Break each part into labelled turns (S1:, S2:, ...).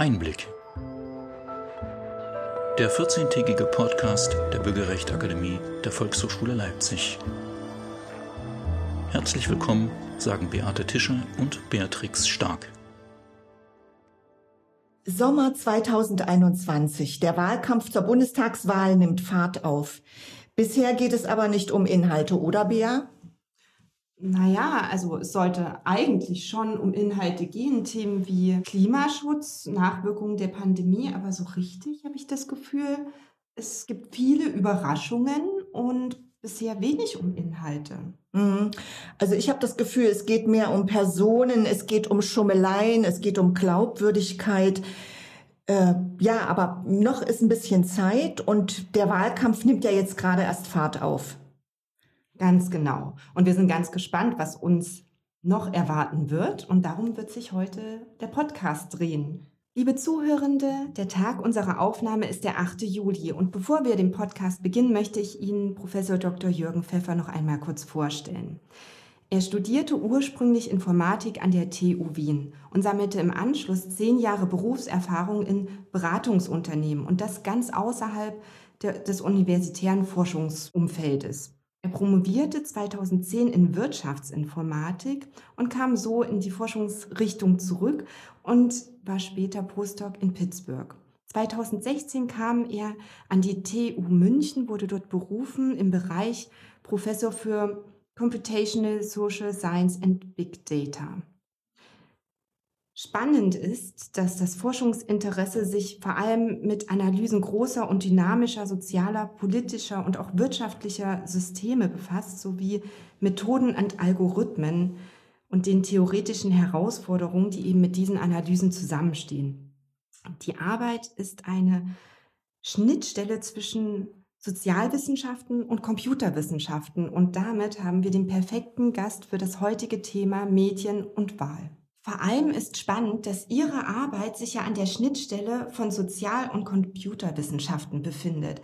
S1: Einblick. Der 14-tägige Podcast der Bürgerrechtsakademie der Volkshochschule Leipzig. Herzlich willkommen, sagen Beate Tischer und Beatrix Stark.
S2: Sommer 2021. Der Wahlkampf zur Bundestagswahl nimmt Fahrt auf. Bisher geht es aber nicht um Inhalte, oder Bea?
S3: Naja, also es sollte eigentlich schon um Inhalte gehen, Themen wie Klimaschutz, Nachwirkungen der Pandemie, aber so richtig habe ich das Gefühl, es gibt viele Überraschungen und bisher wenig um Inhalte.
S2: Mhm. Also ich habe das Gefühl, es geht mehr um Personen, es geht um Schummeleien, es geht um Glaubwürdigkeit. Äh, ja, aber noch ist ein bisschen Zeit und der Wahlkampf nimmt ja jetzt gerade erst Fahrt auf.
S3: Ganz genau. Und wir sind ganz gespannt, was uns noch erwarten wird. Und darum wird sich heute der Podcast drehen. Liebe Zuhörende, der Tag unserer Aufnahme ist der 8. Juli. Und bevor wir den Podcast beginnen, möchte ich Ihnen Professor Dr. Jürgen Pfeffer noch einmal kurz vorstellen. Er studierte ursprünglich Informatik an der TU Wien und sammelte im Anschluss zehn Jahre Berufserfahrung in Beratungsunternehmen und das ganz außerhalb des universitären Forschungsumfeldes. Er promovierte 2010 in Wirtschaftsinformatik und kam so in die Forschungsrichtung zurück und war später Postdoc in Pittsburgh. 2016 kam er an die TU München, wurde dort berufen im Bereich Professor für Computational Social Science and Big Data. Spannend ist, dass das Forschungsinteresse sich vor allem mit Analysen großer und dynamischer sozialer, politischer und auch wirtschaftlicher Systeme befasst, sowie Methoden und Algorithmen und den theoretischen Herausforderungen, die eben mit diesen Analysen zusammenstehen. Die Arbeit ist eine Schnittstelle zwischen Sozialwissenschaften und Computerwissenschaften und damit haben wir den perfekten Gast für das heutige Thema Medien und Wahl. Vor allem ist spannend, dass Ihre Arbeit sich ja an der Schnittstelle von Sozial- und Computerwissenschaften befindet.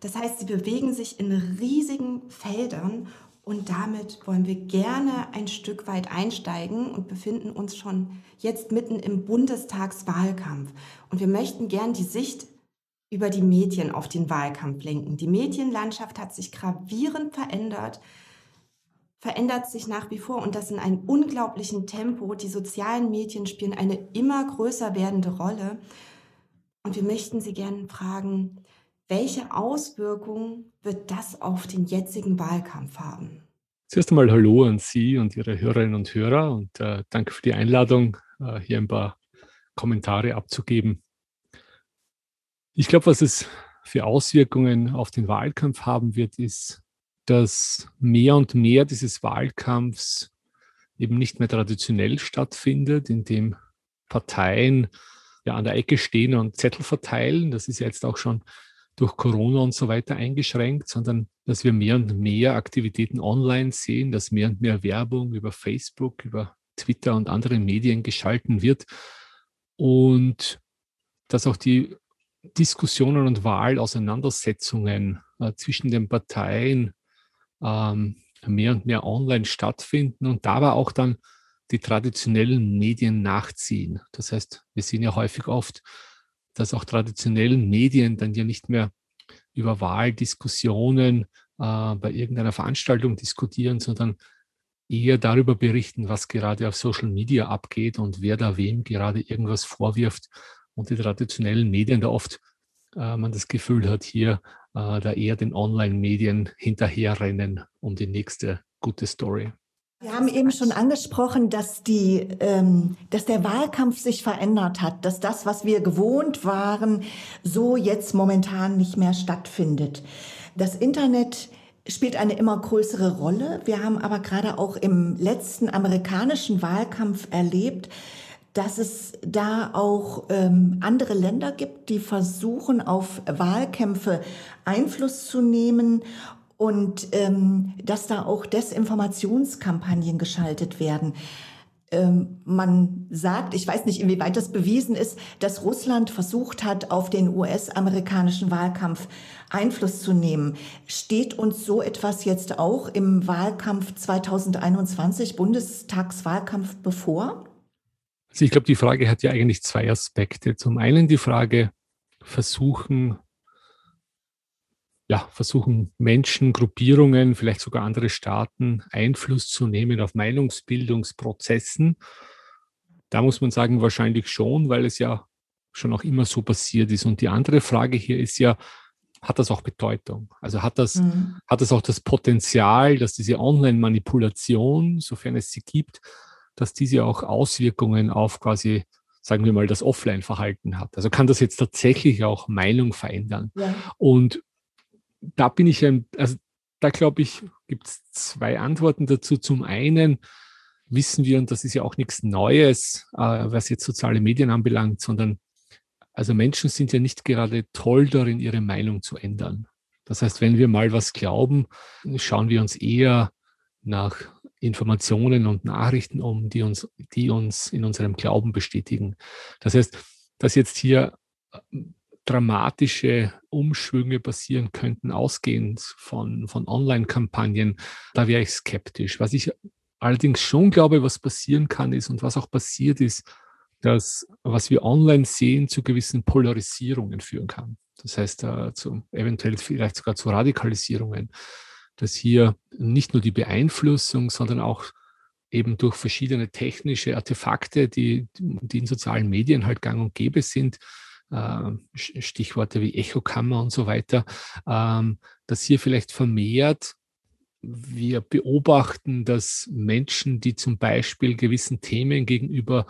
S3: Das heißt, Sie bewegen sich in riesigen Feldern und damit wollen wir gerne ein Stück weit einsteigen und befinden uns schon jetzt mitten im Bundestagswahlkampf. Und wir möchten gern die Sicht über die Medien auf den Wahlkampf lenken. Die Medienlandschaft hat sich gravierend verändert verändert sich nach wie vor und das in einem unglaublichen Tempo. Die sozialen Medien spielen eine immer größer werdende Rolle. Und wir möchten Sie gerne fragen, welche Auswirkungen wird das auf den jetzigen Wahlkampf haben?
S4: Zuerst einmal Hallo an Sie und Ihre Hörerinnen und Hörer und äh, danke für die Einladung, äh, hier ein paar Kommentare abzugeben. Ich glaube, was es für Auswirkungen auf den Wahlkampf haben wird, ist dass mehr und mehr dieses Wahlkampfs eben nicht mehr traditionell stattfindet, indem Parteien ja an der Ecke stehen und Zettel verteilen. Das ist jetzt auch schon durch Corona und so weiter eingeschränkt, sondern dass wir mehr und mehr Aktivitäten online sehen, dass mehr und mehr Werbung über Facebook, über Twitter und andere Medien geschalten wird und dass auch die Diskussionen und Wahlauseinandersetzungen äh, zwischen den Parteien ähm, mehr und mehr online stattfinden und dabei auch dann die traditionellen Medien nachziehen. Das heißt, wir sehen ja häufig oft, dass auch traditionellen Medien dann ja nicht mehr über Wahldiskussionen äh, bei irgendeiner Veranstaltung diskutieren, sondern eher darüber berichten, was gerade auf Social Media abgeht und wer da wem gerade irgendwas vorwirft. Und die traditionellen Medien da oft äh, man das Gefühl hat, hier äh, da eher den Online-Medien hinterherrennen um die nächste gute Story.
S2: Wir haben eben schon angesprochen, dass, die, ähm, dass der Wahlkampf sich verändert hat, dass das, was wir gewohnt waren, so jetzt momentan nicht mehr stattfindet. Das Internet spielt eine immer größere Rolle. Wir haben aber gerade auch im letzten amerikanischen Wahlkampf erlebt, dass es da auch ähm, andere Länder gibt, die versuchen, auf Wahlkämpfe Einfluss zu nehmen und ähm, dass da auch Desinformationskampagnen geschaltet werden. Ähm, man sagt, ich weiß nicht, inwieweit das bewiesen ist, dass Russland versucht hat, auf den US-amerikanischen Wahlkampf Einfluss zu nehmen. Steht uns so etwas jetzt auch im Wahlkampf 2021, Bundestagswahlkampf bevor?
S4: Also ich glaube, die Frage hat ja eigentlich zwei Aspekte. Zum einen die Frage, versuchen, ja, versuchen Menschen, Gruppierungen, vielleicht sogar andere Staaten Einfluss zu nehmen auf Meinungsbildungsprozessen. Da muss man sagen, wahrscheinlich schon, weil es ja schon auch immer so passiert ist. Und die andere Frage hier ist ja, hat das auch Bedeutung? Also hat das, mhm. hat das auch das Potenzial, dass diese Online-Manipulation, sofern es sie gibt, dass diese auch Auswirkungen auf quasi, sagen wir mal, das Offline-Verhalten hat. Also kann das jetzt tatsächlich auch Meinung verändern. Ja. Und da bin ich also da glaube ich, gibt es zwei Antworten dazu. Zum einen wissen wir, und das ist ja auch nichts Neues, äh, was jetzt soziale Medien anbelangt, sondern also Menschen sind ja nicht gerade toll darin, ihre Meinung zu ändern. Das heißt, wenn wir mal was glauben, schauen wir uns eher nach Informationen und Nachrichten um, die uns, die uns in unserem Glauben bestätigen. Das heißt, dass jetzt hier äh, dramatische Umschwünge passieren könnten, ausgehend von, von Online-Kampagnen, da wäre ich skeptisch. Was ich allerdings schon glaube, was passieren kann, ist und was auch passiert ist, dass was wir online sehen, zu gewissen Polarisierungen führen kann. Das heißt, äh, zu, eventuell vielleicht sogar zu Radikalisierungen dass hier nicht nur die Beeinflussung, sondern auch eben durch verschiedene technische Artefakte, die, die in sozialen Medien halt gang und gäbe sind, äh, Stichworte wie Echokammer und so weiter, ähm, dass hier vielleicht vermehrt wir beobachten, dass Menschen, die zum Beispiel gewissen Themen gegenüber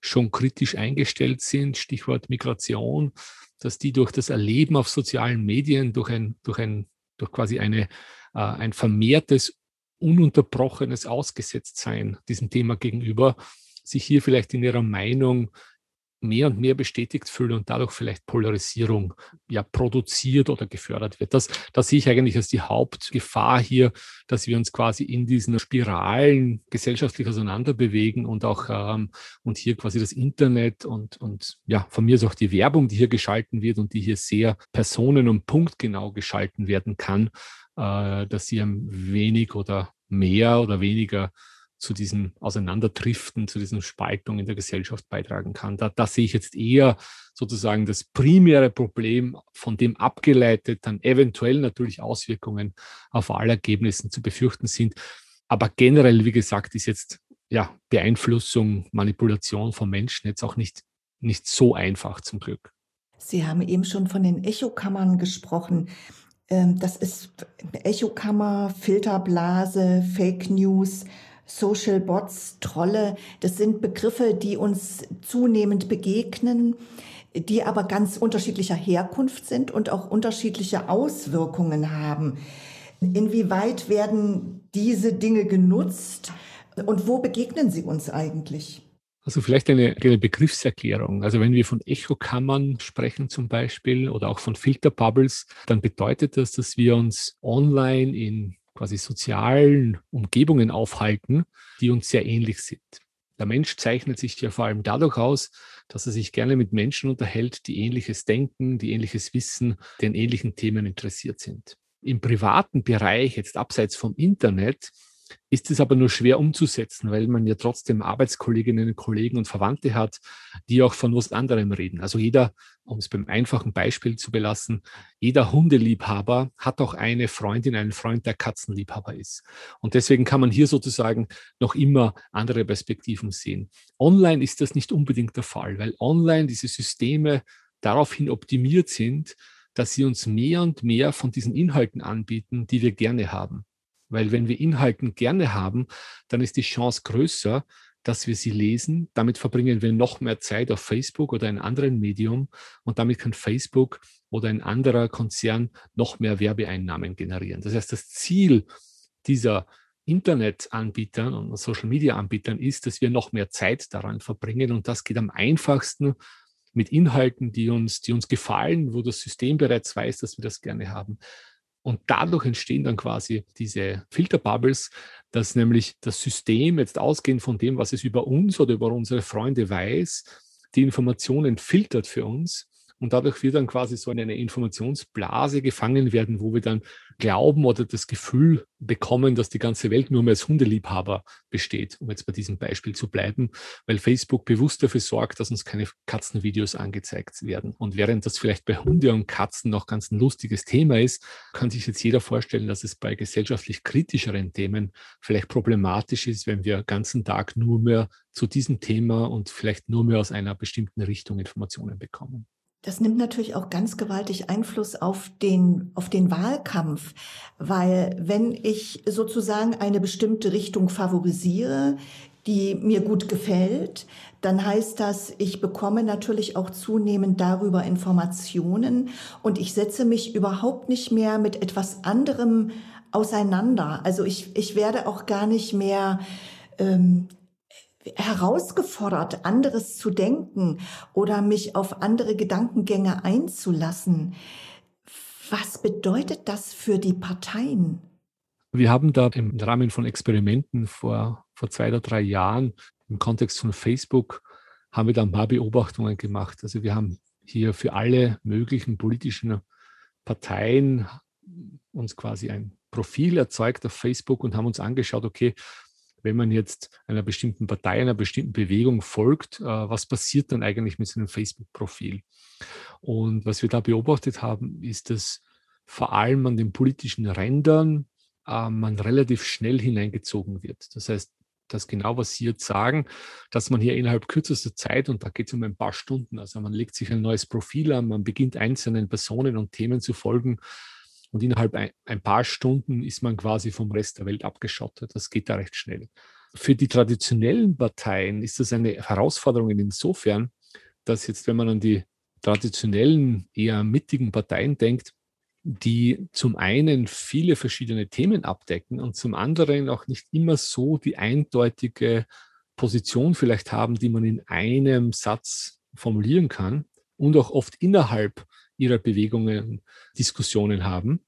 S4: schon kritisch eingestellt sind, Stichwort Migration, dass die durch das Erleben auf sozialen Medien, durch ein, durch ein, durch quasi eine ein vermehrtes, ununterbrochenes Ausgesetztsein diesem Thema gegenüber, sich hier vielleicht in ihrer Meinung mehr und mehr bestätigt fühlen und dadurch vielleicht Polarisierung ja produziert oder gefördert wird. Das, das sehe ich eigentlich als die Hauptgefahr hier, dass wir uns quasi in diesen Spiralen gesellschaftlich auseinanderbewegen und auch ähm, und hier quasi das Internet und, und ja, von mir ist auch die Werbung, die hier geschalten wird und die hier sehr personen- und punktgenau geschalten werden kann, äh, dass sie wenig oder mehr oder weniger zu diesem Auseinanderdriften, zu diesen Spaltungen in der Gesellschaft beitragen kann. Da, da sehe ich jetzt eher sozusagen das primäre Problem, von dem abgeleitet dann eventuell natürlich Auswirkungen auf Wahlergebnissen zu befürchten sind. Aber generell, wie gesagt, ist jetzt ja Beeinflussung, Manipulation von Menschen jetzt auch nicht, nicht so einfach zum Glück.
S2: Sie haben eben schon von den Echokammern gesprochen. Ähm, das ist Echokammer, Filterblase, Fake News, Social Bots, Trolle. Das sind Begriffe, die uns zunehmend begegnen, die aber ganz unterschiedlicher Herkunft sind und auch unterschiedliche Auswirkungen haben. Inwieweit werden diese Dinge genutzt und wo begegnen sie uns eigentlich?
S4: Also vielleicht eine, eine Begriffserklärung. Also wenn wir von Echokammern sprechen zum Beispiel oder auch von Filterbubbles, dann bedeutet das, dass wir uns online in quasi sozialen Umgebungen aufhalten, die uns sehr ähnlich sind. Der Mensch zeichnet sich ja vor allem dadurch aus, dass er sich gerne mit Menschen unterhält, die ähnliches denken, die ähnliches wissen, die an ähnlichen Themen interessiert sind. Im privaten Bereich, jetzt abseits vom Internet, ist es aber nur schwer umzusetzen, weil man ja trotzdem Arbeitskolleginnen und Kollegen und Verwandte hat, die auch von was anderem reden. Also jeder, um es beim einfachen Beispiel zu belassen, jeder Hundeliebhaber hat auch eine Freundin, einen Freund, der Katzenliebhaber ist. Und deswegen kann man hier sozusagen noch immer andere Perspektiven sehen. Online ist das nicht unbedingt der Fall, weil online diese Systeme daraufhin optimiert sind, dass sie uns mehr und mehr von diesen Inhalten anbieten, die wir gerne haben. Weil wenn wir Inhalten gerne haben, dann ist die Chance größer, dass wir sie lesen. Damit verbringen wir noch mehr Zeit auf Facebook oder einem anderen Medium und damit kann Facebook oder ein anderer Konzern noch mehr Werbeeinnahmen generieren. Das heißt, das Ziel dieser Internetanbietern und Social Media Anbietern ist, dass wir noch mehr Zeit daran verbringen und das geht am einfachsten mit Inhalten, die uns, die uns gefallen, wo das System bereits weiß, dass wir das gerne haben. Und dadurch entstehen dann quasi diese Filterbubbles, dass nämlich das System jetzt ausgehend von dem, was es über uns oder über unsere Freunde weiß, die Informationen filtert für uns Und dadurch wird dann quasi so in eine Informationsblase gefangen werden, wo wir dann glauben oder das Gefühl bekommen, dass die ganze Welt nur mehr als Hundeliebhaber besteht, um jetzt bei diesem Beispiel zu bleiben, weil Facebook bewusst dafür sorgt, dass uns keine Katzenvideos angezeigt werden. Und während das vielleicht bei Hunde und Katzen noch ganz ein lustiges Thema ist, kann sich jetzt jeder vorstellen, dass es bei gesellschaftlich kritischeren Themen vielleicht problematisch ist, wenn wir den ganzen Tag nur mehr zu diesem Thema und vielleicht nur mehr aus einer bestimmten Richtung Informationen bekommen.
S2: Das nimmt natürlich auch ganz gewaltig Einfluss auf den, auf den Wahlkampf, weil wenn ich sozusagen eine bestimmte Richtung favorisiere, die mir gut gefällt, dann heißt das, ich bekomme natürlich auch zunehmend darüber Informationen und ich setze mich überhaupt nicht mehr mit etwas anderem auseinander. Also ich, ich werde auch gar nicht mehr ähm, herausgefordert, anderes zu denken oder mich auf andere Gedankengänge einzulassen. Was bedeutet das für die Parteien?
S4: Wir haben da im Rahmen von Experimenten vor, vor zwei oder drei Jahren im Kontext von Facebook haben wir da ein paar Beobachtungen gemacht. Also wir haben hier für alle möglichen politischen Parteien uns quasi ein Profil erzeugt auf Facebook und haben uns angeschaut, okay, wenn man jetzt einer bestimmten Partei, einer bestimmten Bewegung folgt, äh, was passiert dann eigentlich mit seinem Facebook-Profil? Und was wir da beobachtet haben, ist, dass vor allem an den politischen Rändern äh, man relativ schnell hineingezogen wird. Das heißt, das genau, was Sie jetzt sagen, dass man hier innerhalb kürzester Zeit, und da geht es um ein paar Stunden, also man legt sich ein neues Profil an, man beginnt einzelnen Personen und Themen zu folgen, und innerhalb ein, ein paar Stunden ist man quasi vom Rest der Welt abgeschottet. Das geht da recht schnell. Für die traditionellen Parteien ist das eine Herausforderung insofern, dass jetzt, wenn man an die traditionellen, eher mittigen Parteien denkt, die zum einen viele verschiedene Themen abdecken und zum anderen auch nicht immer so die eindeutige Position vielleicht haben, die man in einem Satz formulieren kann und auch oft innerhalb ihrer Bewegungen Diskussionen haben,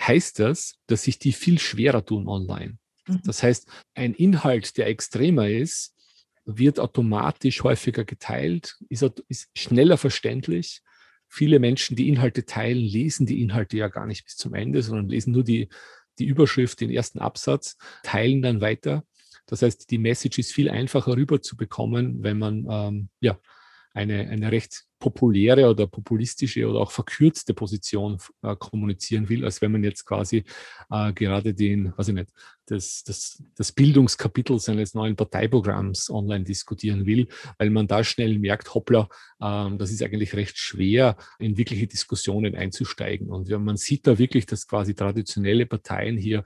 S4: heißt das, dass sich die viel schwerer tun online. Mhm. Das heißt, ein Inhalt, der extremer ist, wird automatisch häufiger geteilt, ist, ist schneller verständlich. Viele Menschen, die Inhalte teilen, lesen die Inhalte ja gar nicht bis zum Ende, sondern lesen nur die, die Überschrift, den ersten Absatz, teilen dann weiter. Das heißt, die Message ist viel einfacher rüberzubekommen, wenn man ähm, ja, eine, eine recht populäre oder populistische oder auch verkürzte Position äh, kommunizieren will, als wenn man jetzt quasi äh, gerade den, weiß ich nicht, das, das, das Bildungskapitel seines neuen Parteiprogramms online diskutieren will, weil man da schnell merkt, hoppla, äh, das ist eigentlich recht schwer, in wirkliche Diskussionen einzusteigen. Und ja, man sieht da wirklich, dass quasi traditionelle Parteien hier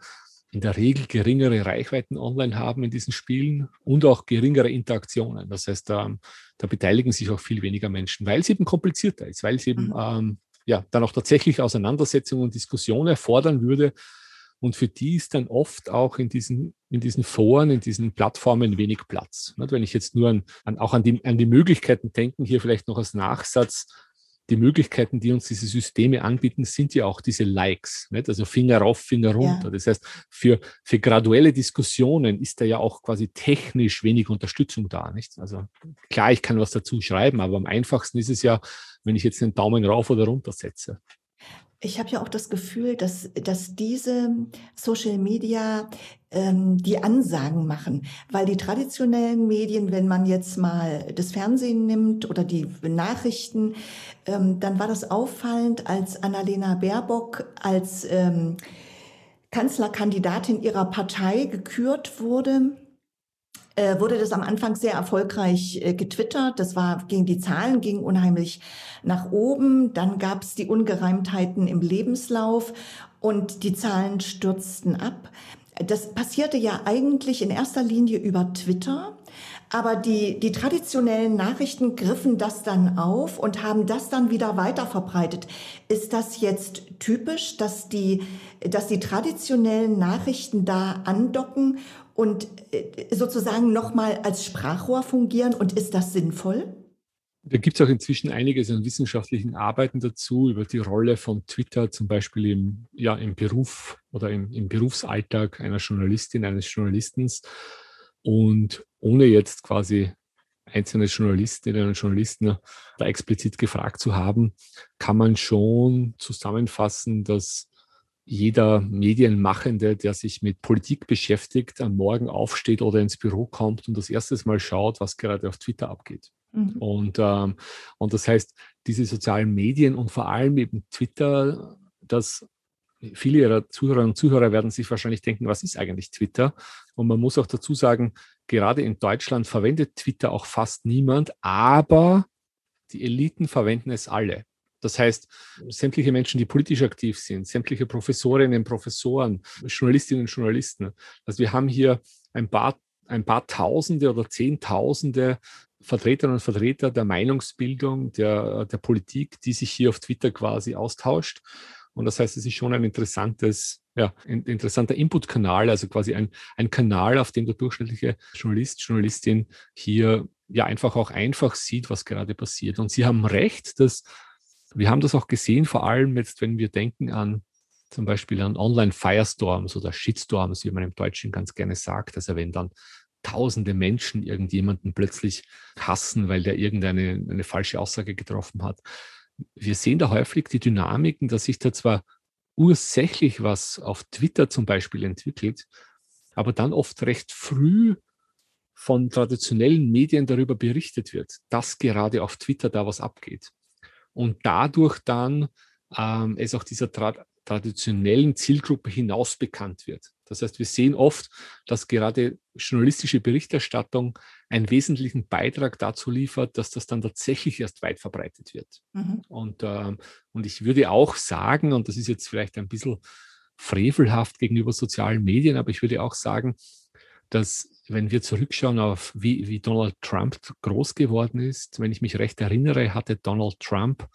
S4: in der Regel geringere Reichweiten online haben in diesen Spielen und auch geringere Interaktionen. Das heißt, da, da beteiligen sich auch viel weniger Menschen, weil es eben komplizierter ist, weil es eben mhm. ähm, ja, dann auch tatsächlich Auseinandersetzungen und Diskussionen erfordern würde. Und für die ist dann oft auch in diesen, in diesen Foren, in diesen Plattformen wenig Platz. Wenn ich jetzt nur an, an, auch an die, an die Möglichkeiten denken, hier vielleicht noch als Nachsatz, die Möglichkeiten, die uns diese Systeme anbieten, sind ja auch diese Likes. Nicht? Also Finger rauf, Finger runter. Ja. Das heißt, für, für graduelle Diskussionen ist da ja auch quasi technisch wenig Unterstützung da. Nicht? Also klar, ich kann was dazu schreiben, aber am einfachsten ist es ja, wenn ich jetzt einen Daumen rauf oder runter setze.
S2: Ich habe ja auch das Gefühl, dass, dass diese Social Media ähm, die Ansagen machen, weil die traditionellen Medien, wenn man jetzt mal das Fernsehen nimmt oder die Nachrichten, ähm, dann war das auffallend, als Annalena Baerbock als ähm, Kanzlerkandidatin ihrer Partei gekürt wurde wurde das am Anfang sehr erfolgreich äh, getwittert. Das war gegen die Zahlen, ging unheimlich nach oben. Dann gab es die Ungereimtheiten im Lebenslauf und die Zahlen stürzten ab. Das passierte ja eigentlich in erster Linie über Twitter. Aber die, die traditionellen Nachrichten griffen das dann auf und haben das dann wieder weiter verbreitet. Ist das jetzt typisch, dass die, dass die traditionellen Nachrichten da andocken und äh, sozusagen nochmal als Sprachrohr fungieren? Und ist das sinnvoll?
S4: Da gibt es auch inzwischen einiges an wissenschaftlichen Arbeiten dazu über die Rolle von Twitter zum Beispiel im, ja, im Beruf oder im, im Berufsalltag einer Journalistin, eines Journalisten. Und ohne jetzt quasi einzelne Journalistinnen und Journalisten da explizit gefragt zu haben, kann man schon zusammenfassen, dass jeder Medienmachende, der sich mit Politik beschäftigt, am Morgen aufsteht oder ins Büro kommt und das erste Mal schaut, was gerade auf Twitter abgeht. Mhm. Und, ähm, und das heißt, diese sozialen Medien und vor allem eben Twitter, das viele ihrer Zuhörerinnen und Zuhörer werden sich wahrscheinlich denken, was ist eigentlich Twitter? Und man muss auch dazu sagen, gerade in Deutschland verwendet Twitter auch fast niemand, aber die Eliten verwenden es alle. Das heißt, sämtliche Menschen, die politisch aktiv sind, sämtliche Professorinnen, Professoren, Journalistinnen und Journalisten. Also wir haben hier ein paar, ein paar Tausende oder Zehntausende Vertreterinnen und Vertreter der Meinungsbildung, der, der Politik, die sich hier auf Twitter quasi austauscht. Und das heißt, es ist schon ein interessantes, ja, ein interessanter Input-Kanal, also quasi ein, ein Kanal, auf dem der durchschnittliche Journalist, Journalistin hier ja einfach auch einfach sieht, was gerade passiert. Und Sie haben recht, dass wir haben das auch gesehen, vor allem jetzt, wenn wir denken an zum Beispiel an Online-Firestorms oder Shitstorms, wie man im Deutschen ganz gerne sagt. Also wenn dann tausende Menschen irgendjemanden plötzlich hassen, weil der irgendeine eine falsche Aussage getroffen hat wir sehen da häufig die Dynamiken, dass sich da zwar ursächlich was auf Twitter zum Beispiel entwickelt, aber dann oft recht früh von traditionellen Medien darüber berichtet wird, dass gerade auf Twitter da was abgeht. Und dadurch dann ähm, es auch dieser tra traditionellen Zielgruppe hinaus bekannt wird. Das heißt, wir sehen oft, dass gerade journalistische Berichterstattung einen wesentlichen Beitrag dazu liefert, dass das dann tatsächlich erst weit verbreitet wird. Mhm. Und, äh, und ich würde auch sagen, und das ist jetzt vielleicht ein bisschen frevelhaft gegenüber sozialen Medien, aber ich würde auch sagen, dass wenn wir zurückschauen auf wie, wie Donald Trump groß geworden ist, wenn ich mich recht erinnere, hatte Donald Trump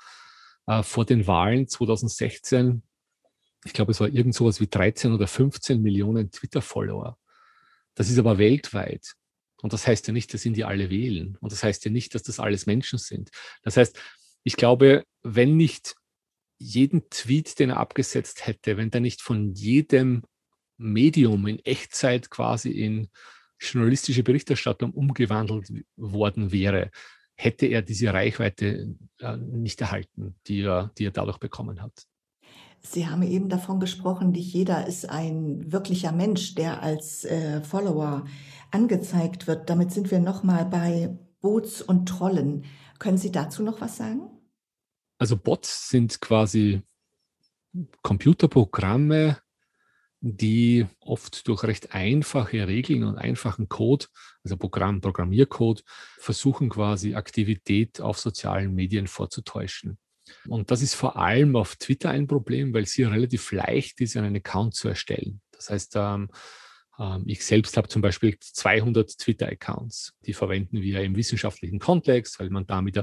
S4: äh, vor den Wahlen 2016 ich glaube, es war irgend sowas wie 13 oder 15 Millionen Twitter-Follower. Das ist aber weltweit. Und das heißt ja nicht, dass ihn die alle wählen. Und das heißt ja nicht, dass das alles Menschen sind. Das heißt, ich glaube, wenn nicht jeden Tweet, den er abgesetzt hätte, wenn der nicht von jedem Medium in Echtzeit quasi in journalistische Berichterstattung umgewandelt worden wäre, hätte er diese Reichweite äh, nicht erhalten, die er, die er dadurch bekommen hat.
S2: Sie haben eben davon gesprochen, nicht jeder ist ein wirklicher Mensch, der als äh, Follower angezeigt wird. Damit sind wir nochmal bei Bots und Trollen. Können Sie dazu noch was sagen?
S4: Also Bots sind quasi Computerprogramme, die oft durch recht einfache Regeln und einfachen Code, also Programm, Programmiercode, versuchen quasi Aktivität auf sozialen Medien vorzutäuschen. Und das ist vor allem auf Twitter ein Problem, weil es hier relativ leicht ist, einen Account zu erstellen. Das heißt, ähm, ähm, ich selbst habe zum Beispiel 200 Twitter-Accounts. Die verwenden wir im wissenschaftlichen Kontext, weil man damit,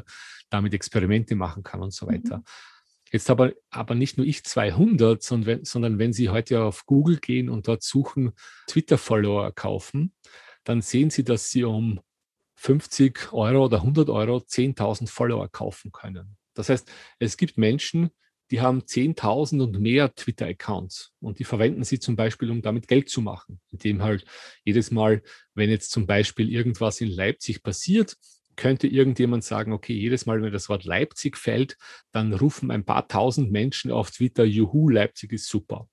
S4: damit Experimente machen kann und so weiter. Mhm. Jetzt aber, aber nicht nur ich 200, sondern wenn, sondern wenn Sie heute auf Google gehen und dort suchen, Twitter-Follower kaufen, dann sehen Sie, dass Sie um 50 Euro oder 100 Euro 10.000 Follower kaufen können. Das heißt, es gibt Menschen, die haben 10.000 und mehr Twitter-Accounts und die verwenden sie zum Beispiel, um damit Geld zu machen, indem halt jedes Mal, wenn jetzt zum Beispiel irgendwas in Leipzig passiert, könnte irgendjemand sagen, okay, jedes Mal, wenn das Wort Leipzig fällt, dann rufen ein paar tausend Menschen auf Twitter, juhu, Leipzig ist super.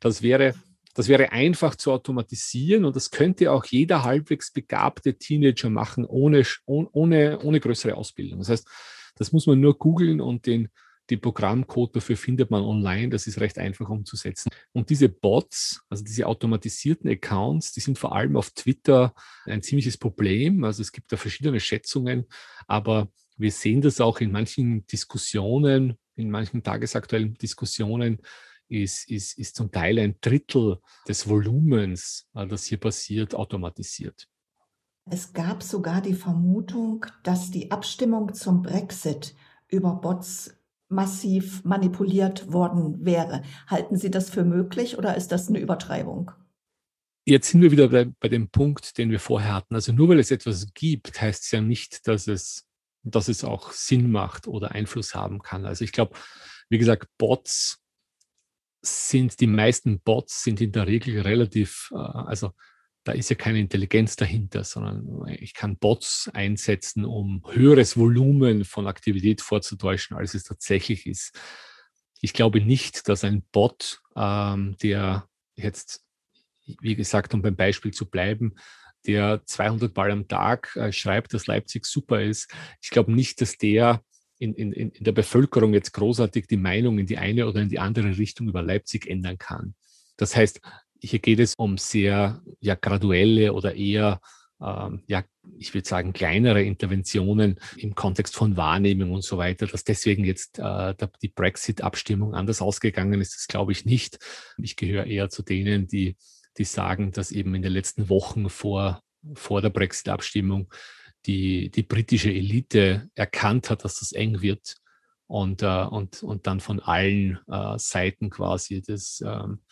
S4: Das wäre, das wäre einfach zu automatisieren und das könnte auch jeder halbwegs begabte Teenager machen, ohne, ohne, ohne größere Ausbildung. Das heißt, das muss man nur googeln und den, den Programmcode dafür findet man online. Das ist recht einfach umzusetzen. Und diese Bots, also diese automatisierten Accounts, die sind vor allem auf Twitter ein ziemliches Problem. Also es gibt da verschiedene Schätzungen, aber wir sehen das auch in manchen Diskussionen, in manchen tagesaktuellen Diskussionen, ist, ist, ist zum Teil ein Drittel des Volumens, äh, das hier passiert, automatisiert.
S2: Es gab sogar die Vermutung, dass die Abstimmung zum Brexit über Bots massiv manipuliert worden wäre. Halten Sie das für möglich oder ist das eine Übertreibung?
S4: Jetzt sind wir wieder bei, bei dem Punkt, den wir vorher hatten. Also nur weil es etwas gibt, heißt es ja nicht, dass es, dass es auch Sinn macht oder Einfluss haben kann. Also ich glaube, wie gesagt, Bots sind, die meisten Bots sind in der Regel relativ, äh, also da ist ja keine Intelligenz dahinter, sondern ich kann Bots einsetzen, um höheres Volumen von Aktivität vorzutäuschen, als es tatsächlich ist. Ich glaube nicht, dass ein Bot, ähm, der jetzt, wie gesagt, um beim Beispiel zu bleiben, der 200 Mal am Tag äh, schreibt, dass Leipzig super ist. Ich glaube nicht, dass der in, in, in der Bevölkerung jetzt großartig die Meinung in die eine oder in die andere Richtung über Leipzig ändern kann. Das heißt, hier geht es um sehr ja, graduelle oder eher, ähm, ja, ich würde sagen, kleinere Interventionen im Kontext von Wahrnehmung und so weiter. Dass deswegen jetzt äh, die Brexit-Abstimmung anders ausgegangen ist, das glaube ich nicht. Ich gehöre eher zu denen, die, die sagen, dass eben in den letzten Wochen vor, vor der Brexit-Abstimmung die, die britische Elite erkannt hat, dass das eng wird und, äh, und, und dann von allen äh, Seiten quasi das ähm, äh,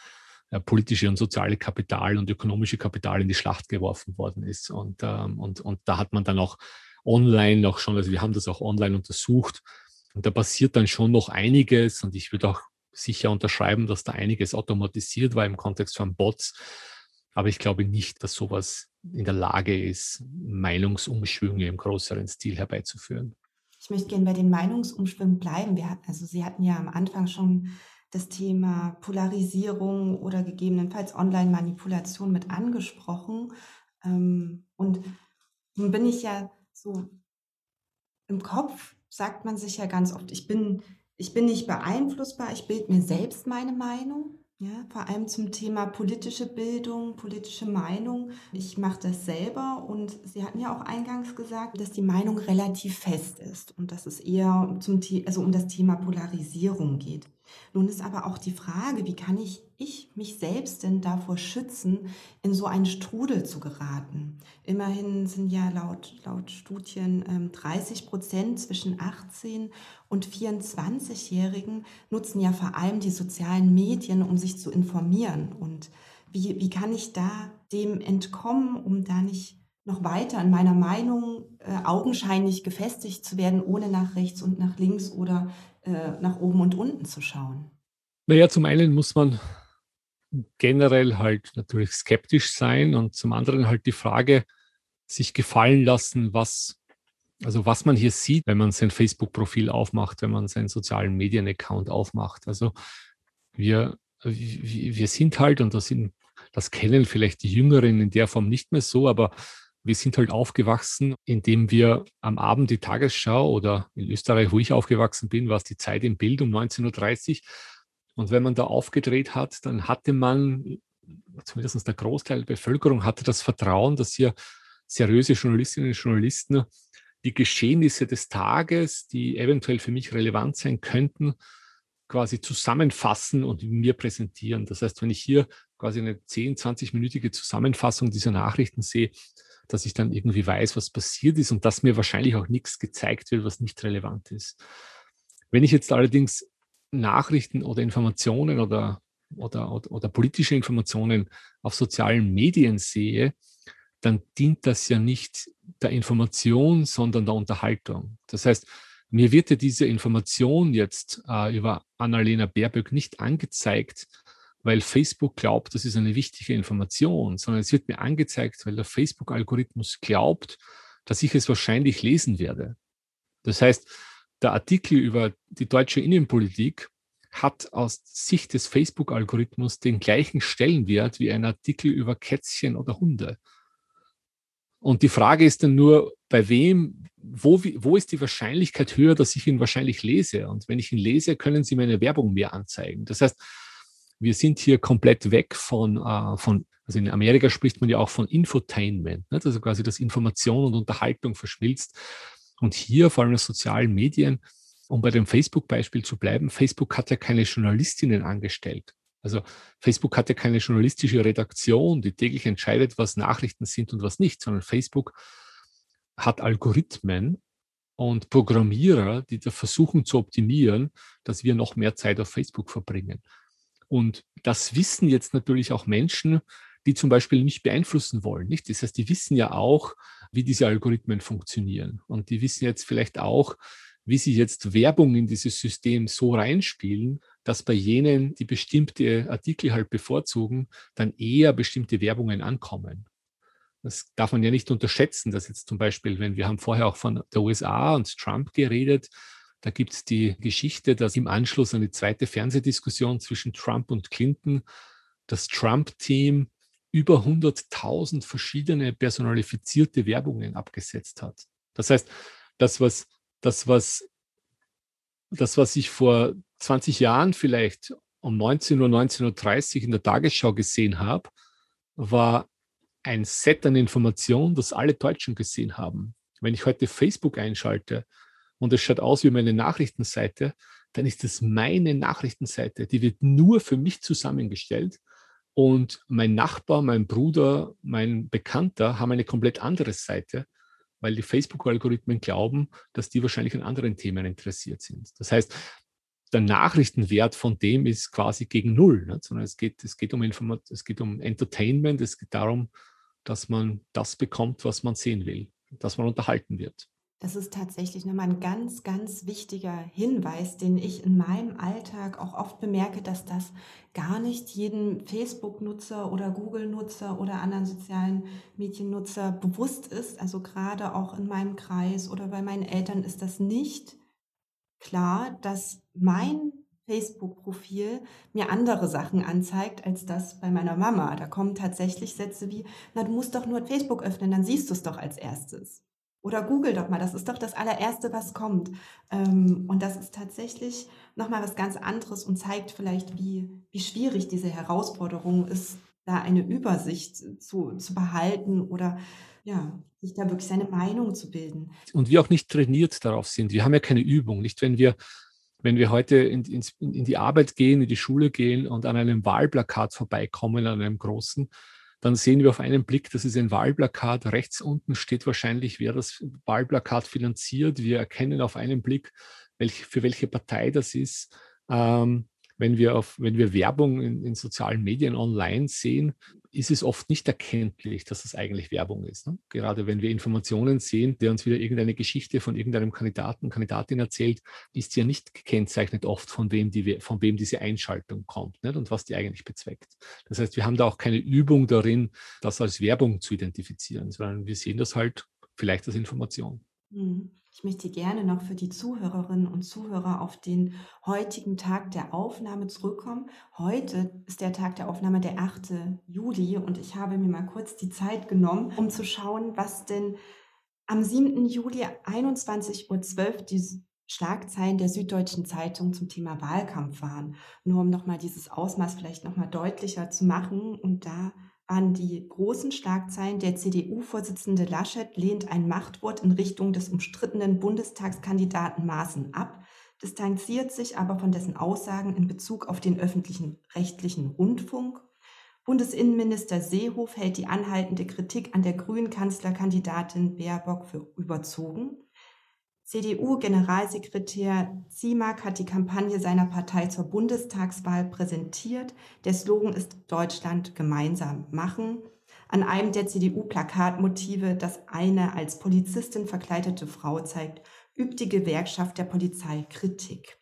S4: politische und soziale Kapital und ökonomische Kapital in die Schlacht geworfen worden ist. Und, ähm, und, und da hat man dann auch online noch schon, also wir haben das auch online untersucht und da passiert dann schon noch einiges und ich würde auch sicher unterschreiben, dass da einiges automatisiert war im Kontext von Bots. Aber ich glaube nicht, dass sowas in der Lage ist, Meinungsumschwünge im größeren Stil herbeizuführen.
S3: Ich möchte gerne bei den Meinungsumschwüngen bleiben. Wir also Sie hatten ja am Anfang schon das Thema Polarisierung oder gegebenenfalls Online-Manipulation mit angesprochen. Ähm, und nun bin ich ja so im Kopf, sagt man sich ja ganz oft, ich bin, ich bin nicht beeinflussbar, ich bilde mir selbst meine Meinung. Ja, vor allem zum Thema politische Bildung, politische Meinung. Ich mache das selber und Sie hatten ja auch eingangs gesagt, dass die Meinung relativ fest ist und dass es eher zum, also um das Thema Polarisierung geht. Nun ist aber auch die Frage, wie kann ich, ich mich selbst denn davor schützen, in so einen Strudel zu geraten? Immerhin sind ja laut, laut Studien 30 ähm, Prozent zwischen 18 und 24-Jährigen nutzen ja vor allem die sozialen Medien, um sich zu informieren. Und wie, wie kann ich da dem entkommen, um da nicht noch weiter in meiner Meinung äh, augenscheinlich gefestigt zu werden, ohne nach rechts und nach links oder äh, nach oben und unten zu schauen?
S4: Naja, zum einen muss man generell halt natürlich skeptisch sein und zum anderen halt die Frage sich gefallen lassen, was, also was man hier sieht, wenn man sein Facebook-Profil aufmacht, wenn man seinen sozialen Medien-Account aufmacht. Also wir, wir sind halt, und das, sind, das kennen vielleicht die Jüngeren in der Form nicht mehr so, aber wir sind halt aufgewachsen, indem wir am Abend die Tagesschau oder in Österreich, wo ich aufgewachsen bin, war es die Zeit im Bild um 19.30 Uhr. Und wenn man da aufgedreht hat, dann hatte man, zumindest der Großteil der Bevölkerung, hatte das Vertrauen, dass hier seriöse Journalistinnen und Journalisten die Geschehnisse des Tages, die eventuell für mich relevant sein könnten, quasi zusammenfassen und mir präsentieren. Das heißt, wenn ich hier quasi eine 10, 20-minütige Zusammenfassung dieser Nachrichten sehe, dass ich dann irgendwie weiß, was passiert ist und dass mir wahrscheinlich auch nichts gezeigt wird, was nicht relevant ist. Wenn ich jetzt allerdings Nachrichten oder Informationen oder, oder, oder, oder politische Informationen auf sozialen Medien sehe, dann dient das ja nicht der Information, sondern der Unterhaltung. Das heißt, mir wird ja diese Information jetzt äh, über Annalena Baerböck nicht angezeigt, weil Facebook glaubt, das ist eine wichtige Information, sondern es wird mir angezeigt, weil der Facebook-Algorithmus glaubt, dass ich es wahrscheinlich lesen werde. Das heißt, der Artikel über die deutsche Innenpolitik hat aus Sicht des Facebook-Algorithmus den gleichen Stellenwert wie ein Artikel über Kätzchen oder Hunde. Und die Frage ist dann nur, bei wem, wo, wo ist die Wahrscheinlichkeit höher, dass ich ihn wahrscheinlich lese? Und wenn ich ihn lese, können Sie meine Werbung mehr anzeigen. Das heißt, wir sind hier komplett weg von, äh, von also in Amerika spricht man ja auch von Infotainment, ne? also quasi, dass Information und Unterhaltung verschmilzt. Und hier, vor allem in sozialen Medien, um bei dem Facebook-Beispiel zu bleiben, Facebook hat ja keine Journalistinnen angestellt. Also Facebook hat ja keine journalistische Redaktion, die täglich entscheidet, was Nachrichten sind und was nicht, sondern Facebook hat Algorithmen und Programmierer, die da versuchen zu optimieren, dass wir noch mehr Zeit auf Facebook verbringen. Und das wissen jetzt natürlich auch Menschen, die zum Beispiel nicht beeinflussen wollen. Nicht? Das heißt, die wissen ja auch, wie diese Algorithmen funktionieren. Und die wissen jetzt vielleicht auch, wie sie jetzt Werbung in dieses System so reinspielen, dass bei jenen, die bestimmte Artikel halt bevorzugen, dann eher bestimmte Werbungen ankommen. das darf man ja nicht unterschätzen, dass jetzt zum Beispiel, wenn wir haben vorher auch von der USA und Trump geredet, da gibt es die Geschichte, dass im Anschluss an die zweite Fernsehdiskussion zwischen Trump und Clinton das Trump-Team über 100.000 verschiedene personalifizierte Werbungen abgesetzt hat. Das heißt, das, was, das, was, das, was ich vor 20 Jahren vielleicht um 19 Uhr, 19.30 Uhr in der Tagesschau gesehen habe, war ein Set an Informationen, das alle Deutschen gesehen haben. Wenn ich heute Facebook einschalte und es schaut aus wie meine Nachrichtenseite, dann ist es meine Nachrichtenseite. Die wird nur für mich zusammengestellt. Und mein Nachbar, mein Bruder, mein Bekannter haben eine komplett andere Seite, weil die Facebook-Algorithmen glauben, dass die wahrscheinlich an anderen Themen interessiert sind. Das heißt, der Nachrichtenwert von dem ist quasi gegen Null, ne? sondern es geht, es, geht um es geht um Entertainment, es geht darum, dass man das bekommt, was man sehen will, dass man unterhalten wird.
S3: Das ist tatsächlich nochmal ein ganz, ganz wichtiger Hinweis, den ich in meinem Alltag auch oft bemerke, dass das gar nicht jedem Facebook-Nutzer oder Google-Nutzer oder anderen sozialen Mediennutzer bewusst ist. Also gerade auch in meinem Kreis oder bei meinen Eltern ist das nicht klar, dass mein Facebook-Profil mir andere Sachen anzeigt als das bei meiner Mama. Da kommen tatsächlich Sätze wie, na, du musst doch nur Facebook öffnen, dann siehst du es doch als erstes. Oder google doch mal, das ist doch das allererste, was kommt. Ähm, und das ist tatsächlich nochmal was ganz anderes und zeigt vielleicht, wie, wie schwierig diese Herausforderung ist, da eine Übersicht zu, zu behalten oder ja, sich da wirklich seine Meinung zu bilden.
S4: Und wir auch nicht trainiert darauf sind. Wir haben ja keine Übung. Nicht, wenn wir wenn wir heute in, in, in, die Arbeit gehen, in die Schule gehen und an einem Wahlplakat vorbeikommen, an einem großen, dann sehen wir auf einen Blick, das ist ein Wahlplakat. Rechts unten steht wahrscheinlich, wer das Wahlplakat finanziert. Wir erkennen auf einen Blick, welch, für welche Partei das ist. Ähm, wenn wir, auf, wenn wir Werbung in, in, sozialen Medien online sehen, ist es oft nicht erkenntlich, dass das eigentlich Werbung ist. Ne? Gerade wenn wir Informationen sehen, der uns wieder irgendeine Geschichte von irgendeinem Kandidaten, Kandidatin erzählt, ist ja nicht gekennzeichnet oft, von wem, die, von wem diese Einschaltung kommt nicht? und was die eigentlich bezweckt. Das heißt, wir haben da auch keine Übung darin, das als Werbung zu identifizieren, sondern wir sehen das halt vielleicht als Information.
S3: Mhm. Ich möchte gerne noch für die Zuhörerinnen und Zuhörer auf den heutigen Tag der Aufnahme zurückkommen. Heute ist der Tag der Aufnahme der 8. Juli und ich habe mir mal kurz die Zeit genommen, um zu schauen, was denn am 7. Juli 21.12 Uhr die Schlagzeilen der Süddeutschen Zeitung zum Thema Wahlkampf waren. Nur um nochmal dieses Ausmaß vielleicht nochmal deutlicher zu machen und da an die großen Schlagzeilen, der CDU-Vorsitzende Laschet lehnt ein Machtwort in Richtung des umstrittenen Bundestagskandidaten Maaßen ab, distanziert sich aber von dessen Aussagen in Bezug auf den öffentlichen rechtlichen Rundfunk. Bundesinnenminister Seehofer hält die anhaltende Kritik an der grünen Kanzlerkandidatin Baerbock für überzogen. CDU-Generalsekretär Zimak hat die Kampagne seiner Partei zur Bundestagswahl präsentiert. Der Slogan ist Deutschland gemeinsam machen. An einem der CDU-Plakatmotive, das eine als Polizistin verkleidete Frau zeigt, übt die Gewerkschaft der Polizei Kritik.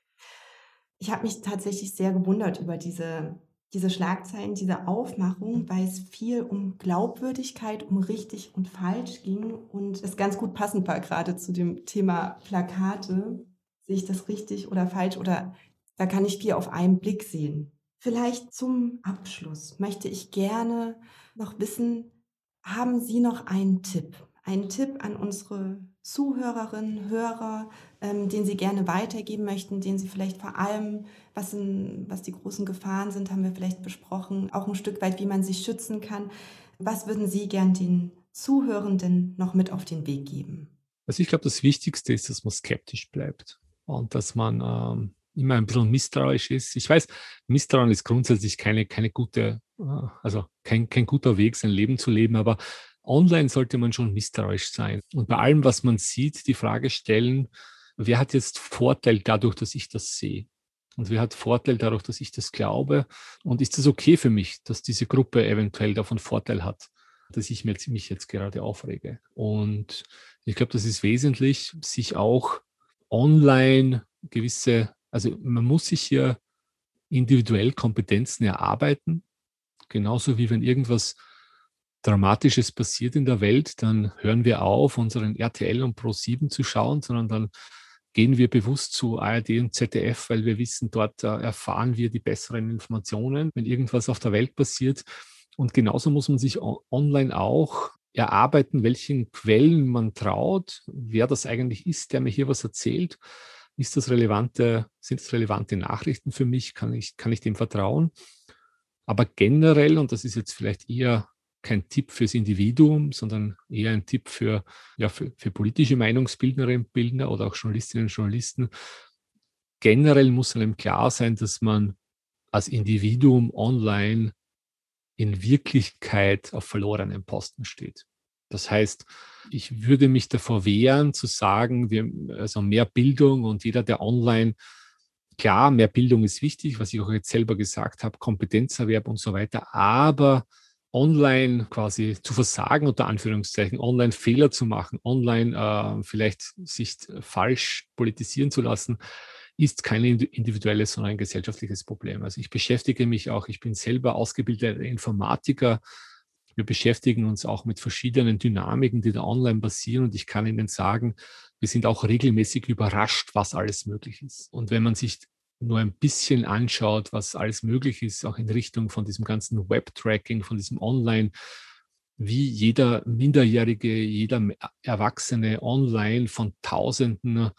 S3: Ich habe mich tatsächlich sehr gewundert über diese diese Schlagzeilen, diese Aufmachung, weil es viel um Glaubwürdigkeit, um richtig und falsch ging und es ganz gut passend war gerade zu dem Thema Plakate. Sehe ich das richtig oder falsch oder da kann ich viel auf einen Blick sehen. Vielleicht zum Abschluss möchte ich gerne noch wissen, haben Sie noch einen Tipp? Einen Tipp an unsere Zuhörerinnen, Hörer, ähm, den Sie gerne weitergeben möchten, den Sie vielleicht vor allem, was, in, was die großen Gefahren sind, haben wir vielleicht besprochen, auch ein Stück weit, wie man sich schützen kann. Was würden Sie gern den Zuhörenden noch mit auf den Weg geben?
S4: Also ich glaube, das Wichtigste ist, dass man skeptisch bleibt und dass man ähm, immer ein bisschen misstrauisch ist. Ich weiß, Misstrauen ist grundsätzlich keine, keine gute, äh, also kein, kein guter Weg, sein Leben zu leben, aber Online sollte man schon misstrauisch sein und bei allem, was man sieht, die Frage stellen, wer hat jetzt Vorteil dadurch, dass ich das sehe? Und wer hat Vorteil dadurch, dass ich das glaube? Und ist es okay für mich, dass diese Gruppe eventuell davon Vorteil hat, dass ich mich jetzt gerade aufrege? Und ich glaube, das ist wesentlich, sich auch online gewisse, also man muss sich hier individuell Kompetenzen erarbeiten, genauso wie wenn irgendwas Dramatisches passiert in der Welt, dann hören wir auf, unseren RTL und Pro7 zu schauen, sondern dann gehen wir bewusst zu ARD und ZDF, weil wir wissen, dort äh, erfahren wir die besseren Informationen, wenn irgendwas auf der Welt passiert. Und genauso muss man sich online auch erarbeiten, welchen Quellen man traut, wer das eigentlich ist, der mir hier was erzählt. Ist das relevante, sind das relevante Nachrichten für mich? Kann ich, kann ich dem vertrauen? Aber generell, und das ist jetzt vielleicht eher kein Tipp fürs Individuum, sondern eher ein Tipp für, ja, für, für politische Meinungsbildnerinnen und Bildner oder auch Journalistinnen und Journalisten. Generell muss einem klar sein, dass man als Individuum online in Wirklichkeit auf verlorenen Posten steht. Das heißt, ich würde mich davor wehren zu sagen, wir, also mehr Bildung und jeder, der online, klar, mehr Bildung ist wichtig, was ich auch jetzt selber gesagt habe, Kompetenzerwerb und so weiter, aber online quasi zu versagen, unter Anführungszeichen, online Fehler zu machen, online äh, vielleicht sich falsch politisieren zu lassen, ist kein individuelles, sondern ein gesellschaftliches Problem. Also ich beschäftige mich auch, ich bin selber ausgebildeter Informatiker. Wir beschäftigen uns auch mit verschiedenen Dynamiken, die da online passieren. Und ich kann Ihnen sagen, wir sind auch regelmäßig überrascht, was alles möglich ist. Und wenn man sich nur ein bisschen anschaut, was alles möglich ist, auch in Richtung von diesem ganzen Web-Tracking, von diesem Online, wie jeder Minderjährige, jeder Erwachsene online von Tausenden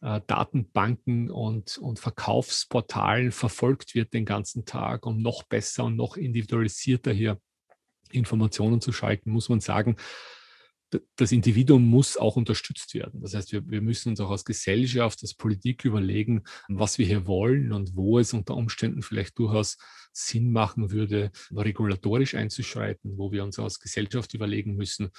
S4: äh, Datenbanken und, und Verkaufsportalen verfolgt wird den ganzen Tag, um noch besser und noch individualisierter hier Informationen zu schalten, muss man sagen, das Individuum muss auch unterstützt werden. Das heißt, wir, wir müssen uns auch als Gesellschaft, als Politik überlegen, was wir hier wollen und wo es unter Umständen vielleicht durchaus Sinn machen würde, regulatorisch einzuschreiten, wo wir uns als Gesellschaft überlegen müssen,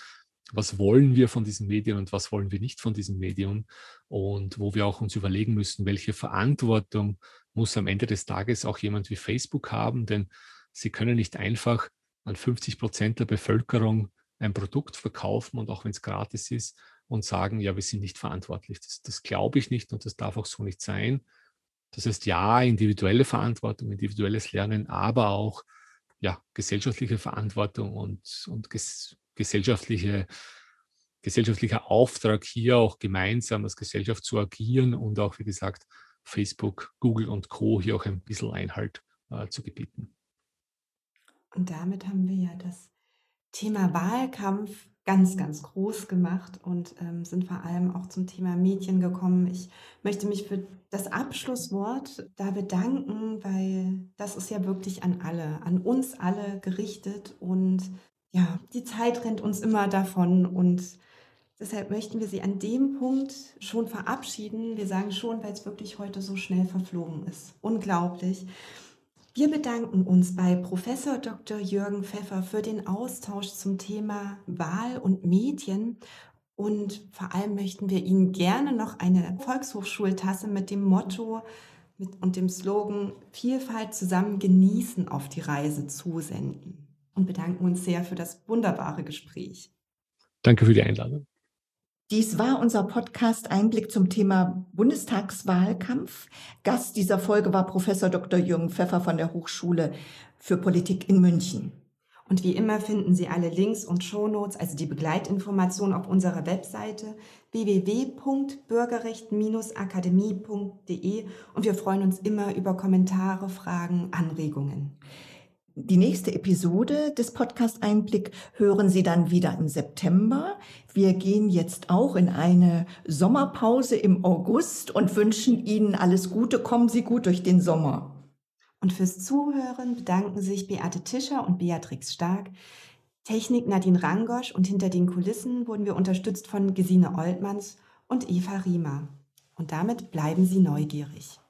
S4: was wollen wir von diesen Medien und was wollen wir nicht von diesen Medien und wo wir auch uns überlegen müssen, welche Verantwortung muss am Ende des Tages auch jemand wie Facebook haben, denn sie können nicht einfach an 50 Prozent der Bevölkerung ein Produkt verkaufen und auch wenn es gratis ist und sagen, ja, wir sind nicht verantwortlich. Das, das glaube ich nicht und das darf auch so nicht sein. Das heißt, ja, individuelle Verantwortung, individuelles Lernen, aber auch ja, gesellschaftliche Verantwortung und, und ges gesellschaftliche, gesellschaftlicher Auftrag, hier auch gemeinsam als Gesellschaft zu agieren und auch, wie gesagt, Facebook, Google und Co. hier auch ein bisschen Einhalt äh, zu gebieten.
S3: Und damit haben wir ja das Thema Wahlkampf ganz, ganz groß gemacht und ähm, sind vor allem auch zum Thema Medien gekommen. Ich möchte mich für das Abschlusswort da bedanken, weil das ist ja wirklich an alle, an uns alle gerichtet und ja, die Zeit rennt uns immer davon und deshalb möchten wir Sie an dem Punkt schon verabschieden. Wir sagen schon, weil es wirklich heute so schnell verflogen ist. Unglaublich. Wir bedanken uns bei Professor Dr. Jürgen Pfeffer für den Austausch zum Thema Wahl und Medien und vor allem möchten wir Ihnen gerne noch eine Volkshochschultasse mit dem Motto und dem Slogan Vielfalt zusammen genießen auf die Reise zusenden und bedanken uns sehr für das wunderbare Gespräch.
S4: Danke für die Einladung.
S2: Dies war unser Podcast Einblick zum Thema Bundestagswahlkampf. Gast dieser Folge war Professor Dr. Jürgen Pfeffer von der Hochschule für Politik in München.
S3: Und wie immer finden Sie alle Links und Shownotes, also die Begleitinformationen auf unserer Webseite www.bürgerrecht-akademie.de und wir freuen uns immer über Kommentare, Fragen, Anregungen.
S2: Die nächste Episode des Podcast Einblick hören Sie dann wieder im September. Wir gehen jetzt auch in eine Sommerpause im August und wünschen Ihnen alles Gute. Kommen Sie gut durch den Sommer.
S3: Und fürs Zuhören bedanken sich Beate Tischer und Beatrix Stark. Technik Nadine Rangosch und hinter den Kulissen wurden wir unterstützt von Gesine Oltmanns und Eva Riemer. Und damit bleiben Sie neugierig.